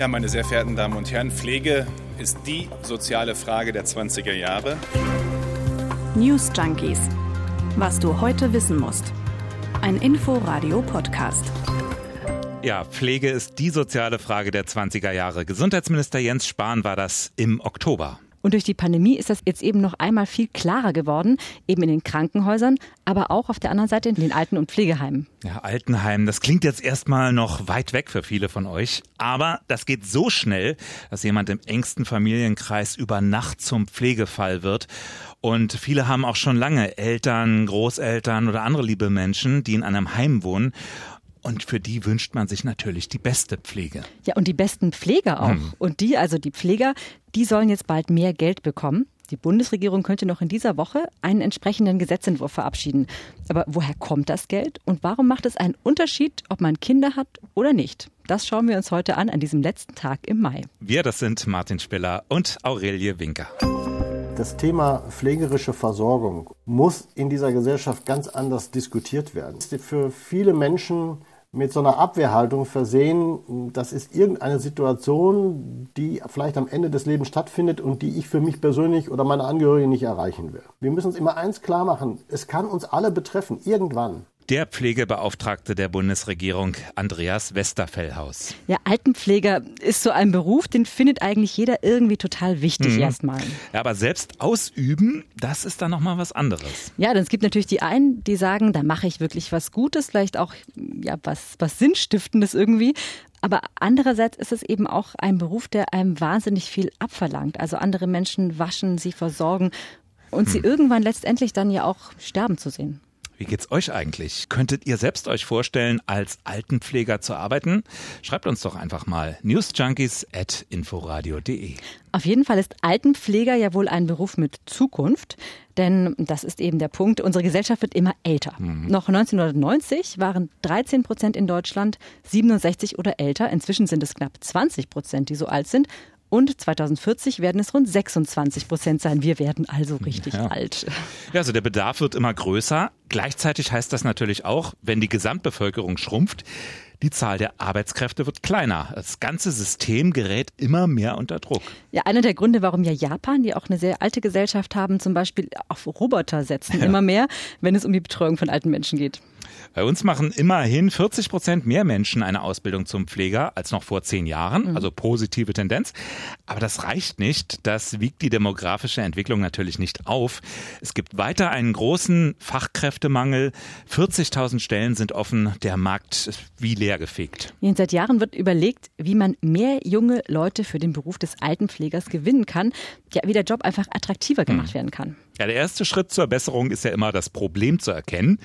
Ja, meine sehr verehrten Damen und Herren, Pflege ist die soziale Frage der 20er Jahre. News Junkies. Was du heute wissen musst. Ein Info-Radio-Podcast. Ja, Pflege ist die soziale Frage der 20er Jahre. Gesundheitsminister Jens Spahn war das im Oktober. Und durch die Pandemie ist das jetzt eben noch einmal viel klarer geworden, eben in den Krankenhäusern, aber auch auf der anderen Seite in den Alten- und Pflegeheimen. Ja, Altenheim, das klingt jetzt erstmal noch weit weg für viele von euch, aber das geht so schnell, dass jemand im engsten Familienkreis über Nacht zum Pflegefall wird. Und viele haben auch schon lange Eltern, Großeltern oder andere liebe Menschen, die in einem Heim wohnen. Und für die wünscht man sich natürlich die beste Pflege. Ja, und die besten Pfleger auch. Hm. Und die, also die Pfleger, die sollen jetzt bald mehr Geld bekommen. Die Bundesregierung könnte noch in dieser Woche einen entsprechenden Gesetzentwurf verabschieden. Aber woher kommt das Geld und warum macht es einen Unterschied, ob man Kinder hat oder nicht? Das schauen wir uns heute an, an diesem letzten Tag im Mai. Wir, das sind Martin Spiller und Aurelie Winker. Das Thema pflegerische Versorgung muss in dieser Gesellschaft ganz anders diskutiert werden. Für viele Menschen mit so einer Abwehrhaltung versehen, das ist irgendeine Situation, die vielleicht am Ende des Lebens stattfindet und die ich für mich persönlich oder meine Angehörigen nicht erreichen will. Wir müssen uns immer eins klar machen, es kann uns alle betreffen, irgendwann der Pflegebeauftragte der Bundesregierung, Andreas Westerfellhaus. Ja, Altenpfleger ist so ein Beruf, den findet eigentlich jeder irgendwie total wichtig mhm. erstmal. Ja, aber selbst ausüben, das ist dann nochmal was anderes. Ja, denn es gibt natürlich die einen, die sagen, da mache ich wirklich was Gutes, vielleicht auch ja, was, was Sinnstiftendes irgendwie. Aber andererseits ist es eben auch ein Beruf, der einem wahnsinnig viel abverlangt. Also andere Menschen waschen, sie versorgen und hm. sie irgendwann letztendlich dann ja auch sterben zu sehen. Wie geht's euch eigentlich? Könntet ihr selbst euch vorstellen, als Altenpfleger zu arbeiten? Schreibt uns doch einfach mal newsjunkies at inforadio.de. Auf jeden Fall ist Altenpfleger ja wohl ein Beruf mit Zukunft, denn das ist eben der Punkt, unsere Gesellschaft wird immer älter. Mhm. Noch 1990 waren 13 Prozent in Deutschland 67 oder älter, inzwischen sind es knapp 20 Prozent, die so alt sind und 2040 werden es rund 26 Prozent sein. Wir werden also richtig ja. alt. Ja, also der Bedarf wird immer größer. Gleichzeitig heißt das natürlich auch, wenn die Gesamtbevölkerung schrumpft, die Zahl der Arbeitskräfte wird kleiner. Das ganze System gerät immer mehr unter Druck. Ja, einer der Gründe, warum ja Japan, die auch eine sehr alte Gesellschaft haben, zum Beispiel auf Roboter setzen, ja. immer mehr, wenn es um die Betreuung von alten Menschen geht. Bei uns machen immerhin 40 Prozent mehr Menschen eine Ausbildung zum Pfleger als noch vor zehn Jahren, mhm. also positive Tendenz. Aber das reicht nicht. Das wiegt die demografische Entwicklung natürlich nicht auf. Es gibt weiter einen großen Fachkräftemangel. 40.000 Stellen sind offen. Der Markt ist wie leergefegt. Seit Jahren wird überlegt, wie man mehr junge Leute für den Beruf des Altenpflegers gewinnen kann. Ja, wie der Job einfach attraktiver gemacht mhm. werden kann. Ja, der erste Schritt zur Besserung ist ja immer das Problem zu erkennen.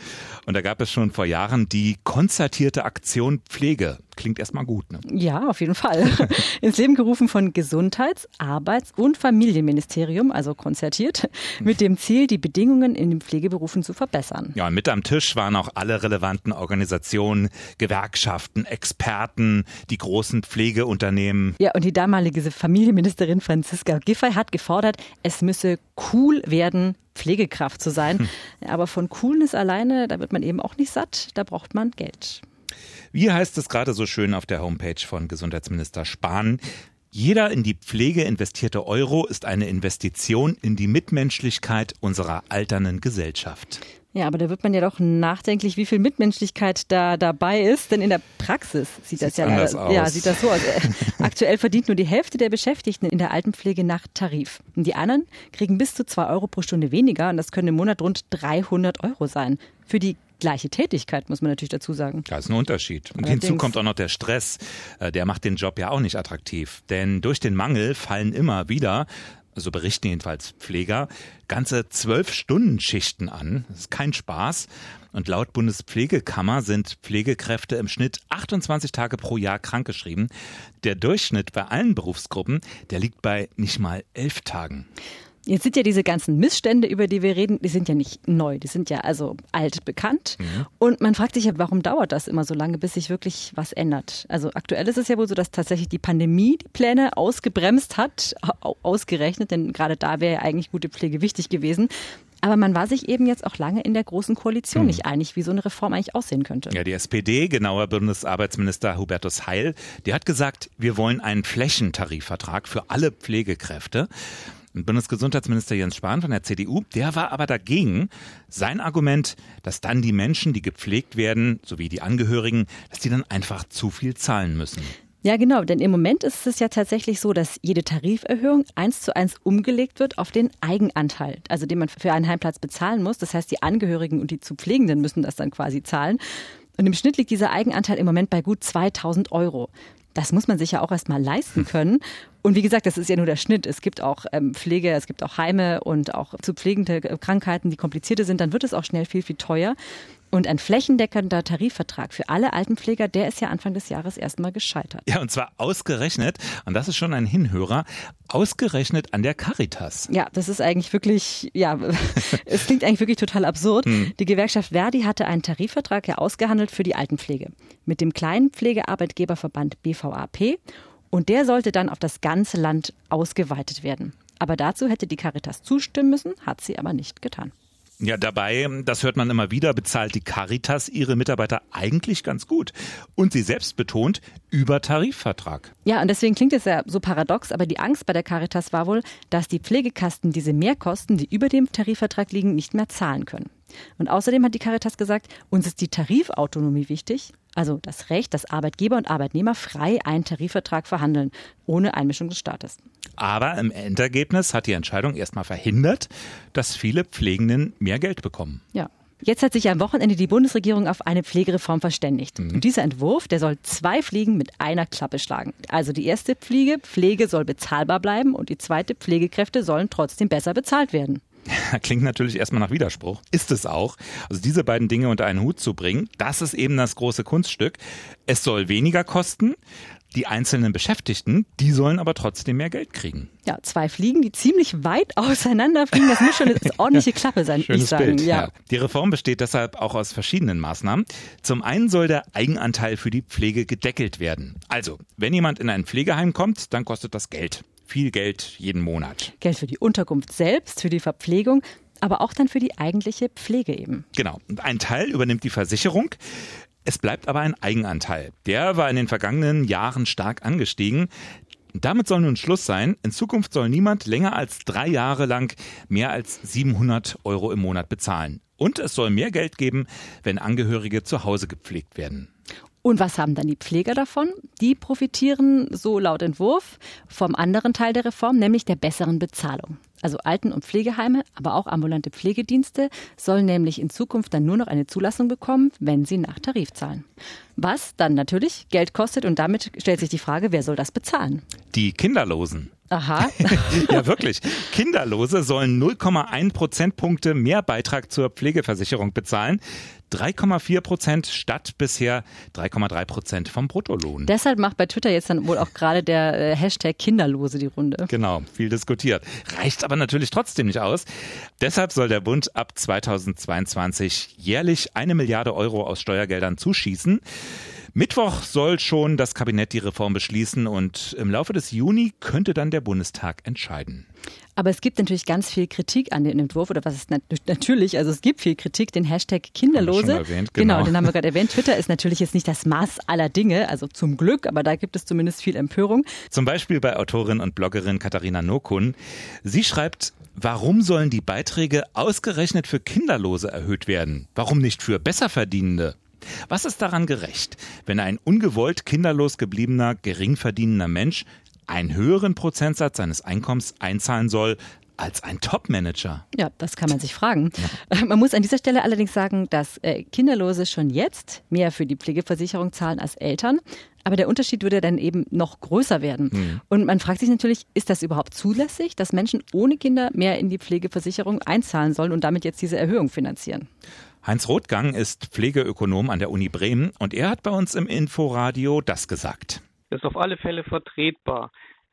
Und da gab es schon vor Jahren die konzertierte Aktion Pflege. Klingt erstmal gut, ne? Ja, auf jeden Fall. Ins Leben gerufen von Gesundheits-, Arbeits- und Familienministerium, also konzertiert, mit dem Ziel, die Bedingungen in den Pflegeberufen zu verbessern. Ja, mit am Tisch waren auch alle relevanten Organisationen, Gewerkschaften, Experten, die großen Pflegeunternehmen. Ja, und die damalige Familienministerin Franziska Giffey hat gefordert, es müsse cool werden, Pflegekraft zu sein. Hm. Aber von Coolness alleine, da wird man eben auch nicht satt, da braucht man Geld. Wie heißt es gerade so schön auf der Homepage von Gesundheitsminister Spahn? Jeder in die Pflege investierte Euro ist eine Investition in die Mitmenschlichkeit unserer alternden Gesellschaft. Ja, aber da wird man ja doch nachdenklich, wie viel Mitmenschlichkeit da dabei ist, denn in der Praxis sieht das ja anders aus. Ja, sieht das so aus. Aktuell verdient nur die Hälfte der Beschäftigten in der Altenpflege nach Tarif. Und die anderen kriegen bis zu zwei Euro pro Stunde weniger und das können im Monat rund 300 Euro sein. Für die gleiche Tätigkeit, muss man natürlich dazu sagen. Da ist ein Unterschied. Und Allerdings. hinzu kommt auch noch der Stress. Äh, der macht den Job ja auch nicht attraktiv. Denn durch den Mangel fallen immer wieder so berichten jedenfalls Pfleger, ganze zwölf Stunden Schichten an. Das ist kein Spaß. Und laut Bundespflegekammer sind Pflegekräfte im Schnitt 28 Tage pro Jahr krankgeschrieben. Der Durchschnitt bei allen Berufsgruppen, der liegt bei nicht mal elf Tagen. Jetzt sind ja diese ganzen Missstände, über die wir reden, die sind ja nicht neu, die sind ja also alt bekannt. Mhm. Und man fragt sich ja, warum dauert das immer so lange, bis sich wirklich was ändert? Also aktuell ist es ja wohl so, dass tatsächlich die Pandemie die Pläne ausgebremst hat, ausgerechnet, denn gerade da wäre ja eigentlich gute Pflege wichtig gewesen. Aber man war sich eben jetzt auch lange in der Großen Koalition hm. nicht einig, wie so eine Reform eigentlich aussehen könnte. Ja, die SPD, genauer Bundesarbeitsminister Hubertus Heil, der hat gesagt, wir wollen einen Flächentarifvertrag für alle Pflegekräfte. Bundesgesundheitsminister Jens Spahn von der CDU, der war aber dagegen. Sein Argument, dass dann die Menschen, die gepflegt werden, sowie die Angehörigen, dass die dann einfach zu viel zahlen müssen. Ja, genau, denn im Moment ist es ja tatsächlich so, dass jede Tariferhöhung eins zu eins umgelegt wird auf den Eigenanteil, also den man für einen Heimplatz bezahlen muss. Das heißt, die Angehörigen und die zu Pflegenden müssen das dann quasi zahlen. Und im Schnitt liegt dieser Eigenanteil im Moment bei gut 2000 Euro. Das muss man sich ja auch erstmal leisten können. Und wie gesagt, das ist ja nur der Schnitt. Es gibt auch ähm, Pflege, es gibt auch Heime und auch zu pflegende Krankheiten, die komplizierter sind. Dann wird es auch schnell viel, viel teuer. Und ein flächendeckender Tarifvertrag für alle Altenpfleger, der ist ja Anfang des Jahres erstmal gescheitert. Ja, und zwar ausgerechnet, und das ist schon ein Hinhörer, ausgerechnet an der Caritas. Ja, das ist eigentlich wirklich, ja, es klingt eigentlich wirklich total absurd. Hm. Die Gewerkschaft Verdi hatte einen Tarifvertrag ja ausgehandelt für die Altenpflege mit dem kleinen Pflegearbeitgeberverband BVAP und der sollte dann auf das ganze Land ausgeweitet werden. Aber dazu hätte die Caritas zustimmen müssen, hat sie aber nicht getan. Ja, dabei, das hört man immer wieder, bezahlt die Caritas ihre Mitarbeiter eigentlich ganz gut. Und sie selbst betont, über Tarifvertrag. Ja, und deswegen klingt es ja so paradox, aber die Angst bei der Caritas war wohl, dass die Pflegekasten diese Mehrkosten, die über dem Tarifvertrag liegen, nicht mehr zahlen können. Und außerdem hat die Caritas gesagt, uns ist die Tarifautonomie wichtig, also das Recht, dass Arbeitgeber und Arbeitnehmer frei einen Tarifvertrag verhandeln, ohne Einmischung des Staates. Aber im Endergebnis hat die Entscheidung erstmal verhindert, dass viele Pflegenden mehr Geld bekommen. Ja. Jetzt hat sich am Wochenende die Bundesregierung auf eine Pflegereform verständigt. Mhm. Und dieser Entwurf, der soll zwei Fliegen mit einer Klappe schlagen. Also die erste Fliege, Pflege soll bezahlbar bleiben und die zweite, Pflegekräfte sollen trotzdem besser bezahlt werden. Klingt natürlich erstmal nach Widerspruch. Ist es auch. Also diese beiden Dinge unter einen Hut zu bringen, das ist eben das große Kunststück. Es soll weniger kosten. Die einzelnen Beschäftigten, die sollen aber trotzdem mehr Geld kriegen. Ja, zwei Fliegen, die ziemlich weit auseinander fliegen, das muss schon eine ordentliche Klappe sein, Schönes ich sagen. Bild, ja. ja. Die Reform besteht deshalb auch aus verschiedenen Maßnahmen. Zum einen soll der Eigenanteil für die Pflege gedeckelt werden. Also, wenn jemand in ein Pflegeheim kommt, dann kostet das Geld. Viel Geld jeden Monat. Geld für die Unterkunft selbst, für die Verpflegung, aber auch dann für die eigentliche Pflege eben. Genau. Und ein Teil übernimmt die Versicherung. Es bleibt aber ein Eigenanteil. Der war in den vergangenen Jahren stark angestiegen. Damit soll nun Schluss sein. In Zukunft soll niemand länger als drei Jahre lang mehr als 700 Euro im Monat bezahlen. Und es soll mehr Geld geben, wenn Angehörige zu Hause gepflegt werden. Und was haben dann die Pfleger davon? Die profitieren, so laut Entwurf, vom anderen Teil der Reform, nämlich der besseren Bezahlung. Also Alten- und Pflegeheime, aber auch ambulante Pflegedienste sollen nämlich in Zukunft dann nur noch eine Zulassung bekommen, wenn sie nach Tarif zahlen. Was dann natürlich Geld kostet und damit stellt sich die Frage, wer soll das bezahlen? Die Kinderlosen. Aha. ja, wirklich. Kinderlose sollen 0,1 Prozentpunkte mehr Beitrag zur Pflegeversicherung bezahlen. 3,4 Prozent statt bisher 3,3 Prozent vom Bruttolohn. Deshalb macht bei Twitter jetzt dann wohl auch gerade der äh, Hashtag Kinderlose die Runde. Genau, viel diskutiert. Reicht aber natürlich trotzdem nicht aus. Deshalb soll der Bund ab 2022 jährlich eine Milliarde Euro aus Steuergeldern zuschießen. Mittwoch soll schon das Kabinett die Reform beschließen und im Laufe des Juni könnte dann der Bundestag entscheiden. Aber es gibt natürlich ganz viel Kritik an dem Entwurf oder was ist natürlich, also es gibt viel Kritik, den Hashtag Kinderlose. Erwähnt, genau. genau, den haben wir gerade erwähnt. Twitter ist natürlich jetzt nicht das Maß aller Dinge, also zum Glück, aber da gibt es zumindest viel Empörung. Zum Beispiel bei Autorin und Bloggerin Katharina Nokun. Sie schreibt, Warum sollen die Beiträge ausgerechnet für Kinderlose erhöht werden? Warum nicht für Besserverdienende? Was ist daran gerecht, wenn ein ungewollt kinderlos gebliebener, geringverdienender Mensch einen höheren Prozentsatz seines Einkommens einzahlen soll als ein Top-Manager? Ja, das kann man sich fragen. Ja. Man muss an dieser Stelle allerdings sagen, dass äh, Kinderlose schon jetzt mehr für die Pflegeversicherung zahlen als Eltern. Aber der Unterschied würde dann eben noch größer werden. Mhm. Und man fragt sich natürlich, ist das überhaupt zulässig, dass Menschen ohne Kinder mehr in die Pflegeversicherung einzahlen sollen und damit jetzt diese Erhöhung finanzieren? Heinz Rothgang ist Pflegeökonom an der Uni Bremen und er hat bei uns im Inforadio das gesagt. Das ist auf alle Fälle vertretbar.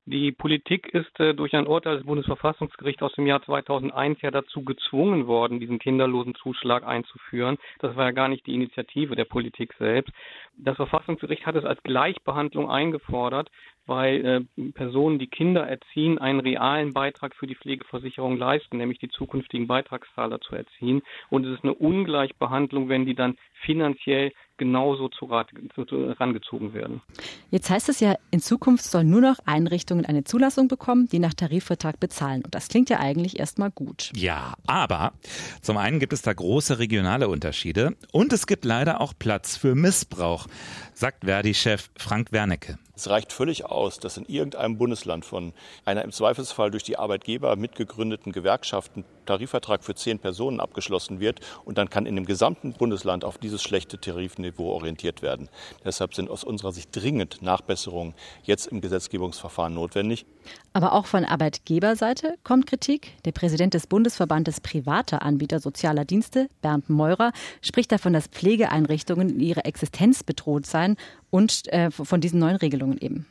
Die Politik ist äh, durch ein Urteil des Bundesverfassungsgerichts aus dem Jahr 2001 ja dazu gezwungen worden, diesen kinderlosen Zuschlag einzuführen. Das war ja gar nicht die Initiative der Politik selbst. Das Verfassungsgericht hat es als Gleichbehandlung eingefordert, weil äh, Personen, die Kinder erziehen, einen realen Beitrag für die Pflegeversicherung leisten, nämlich die zukünftigen Beitragszahler zu erziehen. Und es ist eine Ungleichbehandlung, wenn die dann finanziell genauso zu Rat, zu, zu, rangezogen werden. Jetzt heißt es ja, in Zukunft sollen nur noch Einrichtungen eine Zulassung bekommen, die nach Tarifvertrag bezahlen. Und das klingt ja eigentlich erstmal gut. Ja, aber zum einen gibt es da große regionale Unterschiede und es gibt leider auch Platz für Missbrauch, sagt Verdi-Chef Frank Wernecke. Es reicht völlig aus, dass in irgendeinem Bundesland von einer im Zweifelsfall durch die Arbeitgeber mitgegründeten Gewerkschaften Tarifvertrag für zehn Personen abgeschlossen wird und dann kann in dem gesamten Bundesland auf dieses schlechte Tarifniveau orientiert werden. Deshalb sind aus unserer Sicht dringend Nachbesserungen jetzt im Gesetzgebungsverfahren notwendig. Aber auch von Arbeitgeberseite kommt Kritik. Der Präsident des Bundesverbandes privater Anbieter sozialer Dienste, Bernd Meurer, spricht davon, dass Pflegeeinrichtungen in ihrer Existenz bedroht seien und äh, von diesen neuen Regelungen eben.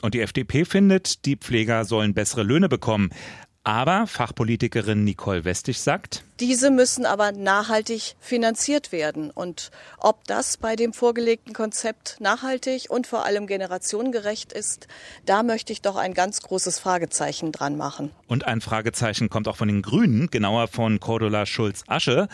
Und die FDP findet, die Pfleger sollen bessere Löhne bekommen. Aber Fachpolitikerin Nicole Westig sagt, diese müssen aber nachhaltig finanziert werden. Und ob das bei dem vorgelegten Konzept nachhaltig und vor allem generationengerecht ist, da möchte ich doch ein ganz großes Fragezeichen dran machen. Und ein Fragezeichen kommt auch von den Grünen, genauer von Cordula Schulz-Asche.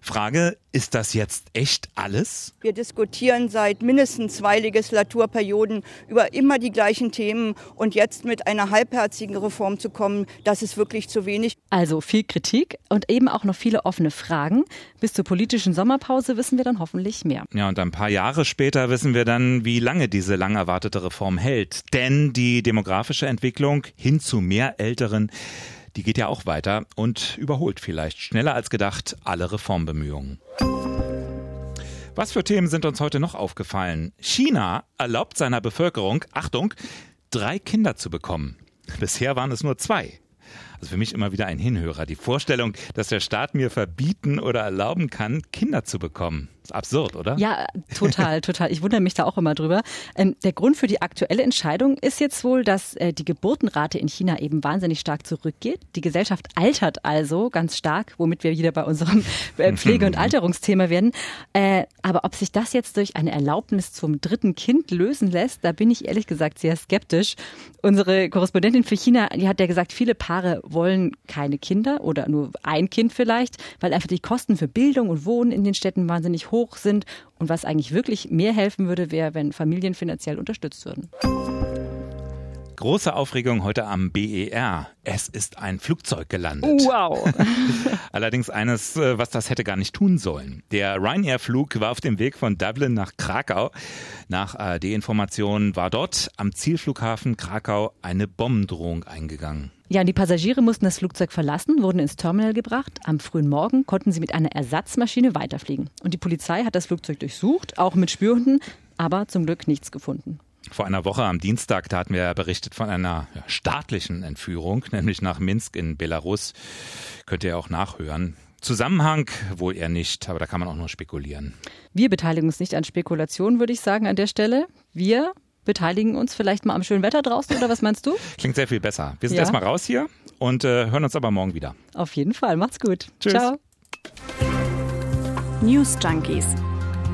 Frage, ist das jetzt echt alles? Wir diskutieren seit mindestens zwei Legislaturperioden über immer die gleichen Themen und jetzt mit einer halbherzigen Reform zu kommen, das ist wirklich zu wenig. Also viel Kritik und eben auch noch viele offene Fragen. Bis zur politischen Sommerpause wissen wir dann hoffentlich mehr. Ja, und ein paar Jahre später wissen wir dann, wie lange diese lang erwartete Reform hält. Denn die demografische Entwicklung hin zu mehr Älteren die geht ja auch weiter und überholt vielleicht schneller als gedacht alle Reformbemühungen. Was für Themen sind uns heute noch aufgefallen? China erlaubt seiner Bevölkerung, Achtung, drei Kinder zu bekommen. Bisher waren es nur zwei. Also für mich immer wieder ein Hinhörer. Die Vorstellung, dass der Staat mir verbieten oder erlauben kann, Kinder zu bekommen. Ist absurd, oder? Ja, total, total. Ich wundere mich da auch immer drüber. Ähm, der Grund für die aktuelle Entscheidung ist jetzt wohl, dass äh, die Geburtenrate in China eben wahnsinnig stark zurückgeht. Die Gesellschaft altert also ganz stark, womit wir wieder bei unserem äh, Pflege- und Alterungsthema werden. Äh, aber ob sich das jetzt durch eine Erlaubnis zum dritten Kind lösen lässt, da bin ich ehrlich gesagt sehr skeptisch. Unsere Korrespondentin für China, die hat ja gesagt, viele Paare wollen keine Kinder oder nur ein Kind vielleicht, weil einfach die Kosten für Bildung und Wohnen in den Städten wahnsinnig hoch sind. Und was eigentlich wirklich mehr helfen würde, wäre, wenn Familien finanziell unterstützt würden. Große Aufregung heute am BER. Es ist ein Flugzeug gelandet. Wow. Allerdings eines, äh, was das hätte gar nicht tun sollen. Der Ryanair-Flug war auf dem Weg von Dublin nach Krakau. Nach ARD-Informationen war dort am Zielflughafen Krakau eine Bombendrohung eingegangen. Ja, und die Passagiere mussten das Flugzeug verlassen, wurden ins Terminal gebracht. Am frühen Morgen konnten sie mit einer Ersatzmaschine weiterfliegen. Und die Polizei hat das Flugzeug durchsucht, auch mit Spürhunden, aber zum Glück nichts gefunden. Vor einer Woche am Dienstag, da hatten wir berichtet von einer ja, staatlichen Entführung, nämlich nach Minsk in Belarus. Könnt ihr auch nachhören. Zusammenhang wohl eher nicht, aber da kann man auch nur spekulieren. Wir beteiligen uns nicht an Spekulationen, würde ich sagen, an der Stelle. Wir beteiligen uns vielleicht mal am schönen Wetter draußen oder was meinst du? Klingt sehr viel besser. Wir sind ja. erstmal raus hier und äh, hören uns aber morgen wieder. Auf jeden Fall. Macht's gut. Tschüss. Ciao. News Junkies.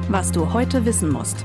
Was du heute wissen musst.